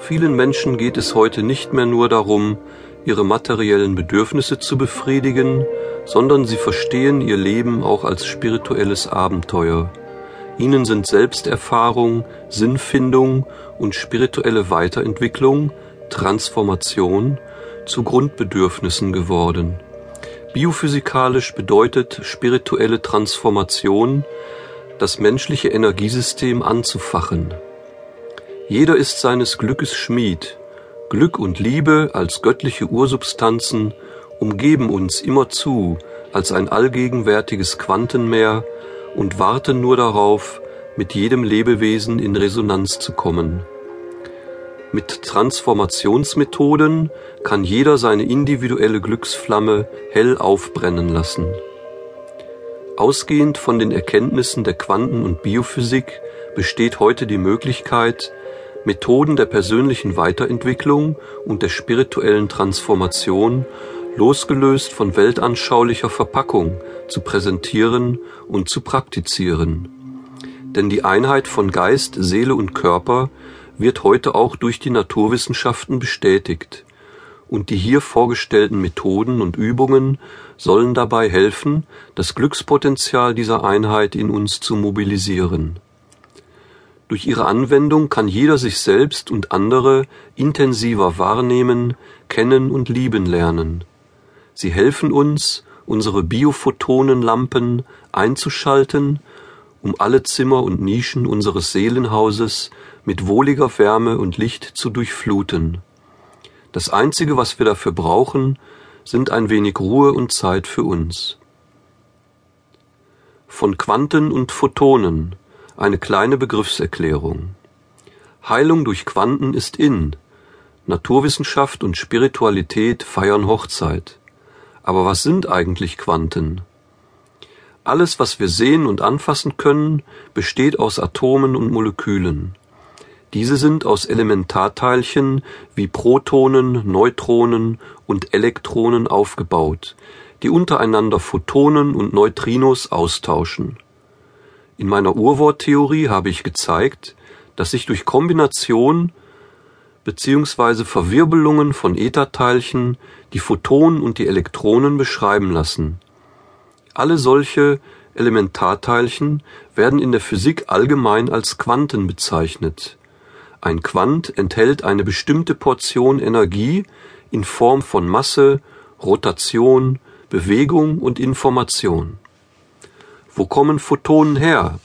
Vielen Menschen geht es heute nicht mehr nur darum, ihre materiellen Bedürfnisse zu befriedigen, sondern sie verstehen ihr Leben auch als spirituelles Abenteuer. Ihnen sind Selbsterfahrung, Sinnfindung und spirituelle Weiterentwicklung, Transformation zu Grundbedürfnissen geworden. Biophysikalisch bedeutet spirituelle Transformation, das menschliche Energiesystem anzufachen. Jeder ist seines Glückes Schmied. Glück und Liebe als göttliche Ursubstanzen umgeben uns immerzu als ein allgegenwärtiges Quantenmeer und warten nur darauf, mit jedem Lebewesen in Resonanz zu kommen. Mit Transformationsmethoden kann jeder seine individuelle Glücksflamme hell aufbrennen lassen. Ausgehend von den Erkenntnissen der Quanten- und Biophysik besteht heute die Möglichkeit, Methoden der persönlichen Weiterentwicklung und der spirituellen Transformation losgelöst von weltanschaulicher Verpackung zu präsentieren und zu praktizieren. Denn die Einheit von Geist, Seele und Körper wird heute auch durch die Naturwissenschaften bestätigt, und die hier vorgestellten Methoden und Übungen sollen dabei helfen, das Glückspotenzial dieser Einheit in uns zu mobilisieren. Durch ihre Anwendung kann jeder sich selbst und andere intensiver wahrnehmen, kennen und lieben lernen. Sie helfen uns, unsere Biophotonenlampen einzuschalten, um alle Zimmer und Nischen unseres Seelenhauses mit wohliger Wärme und Licht zu durchfluten. Das Einzige, was wir dafür brauchen, sind ein wenig Ruhe und Zeit für uns. Von Quanten und Photonen eine kleine Begriffserklärung. Heilung durch Quanten ist in. Naturwissenschaft und Spiritualität feiern Hochzeit. Aber was sind eigentlich Quanten? Alles, was wir sehen und anfassen können, besteht aus Atomen und Molekülen. Diese sind aus Elementarteilchen wie Protonen, Neutronen und Elektronen aufgebaut, die untereinander Photonen und Neutrinos austauschen. In meiner Urworttheorie habe ich gezeigt, dass sich durch Kombination bzw. Verwirbelungen von Ätherteilchen die Photonen und die Elektronen beschreiben lassen. Alle solche Elementarteilchen werden in der Physik allgemein als Quanten bezeichnet ein Quant enthält eine bestimmte Portion Energie in Form von Masse, Rotation, Bewegung und Information. Wo kommen Photonen her?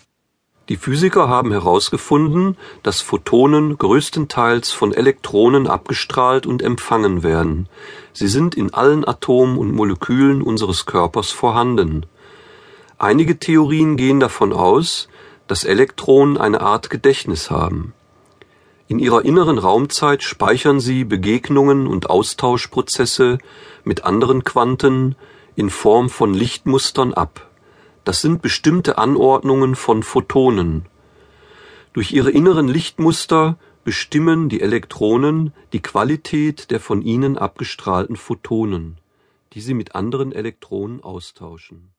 Die Physiker haben herausgefunden, dass Photonen größtenteils von Elektronen abgestrahlt und empfangen werden. Sie sind in allen Atomen und Molekülen unseres Körpers vorhanden. Einige Theorien gehen davon aus, dass Elektronen eine Art Gedächtnis haben. In ihrer inneren Raumzeit speichern sie Begegnungen und Austauschprozesse mit anderen Quanten in Form von Lichtmustern ab. Das sind bestimmte Anordnungen von Photonen. Durch ihre inneren Lichtmuster bestimmen die Elektronen die Qualität der von ihnen abgestrahlten Photonen, die sie mit anderen Elektronen austauschen